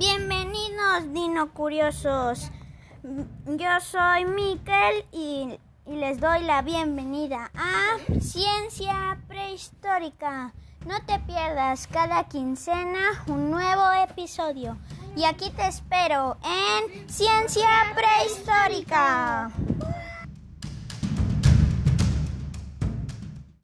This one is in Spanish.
Bienvenidos, Dino Curiosos. Yo soy Miquel y, y les doy la bienvenida a Ciencia Prehistórica. No te pierdas cada quincena un nuevo episodio. Y aquí te espero en Ciencia Prehistórica.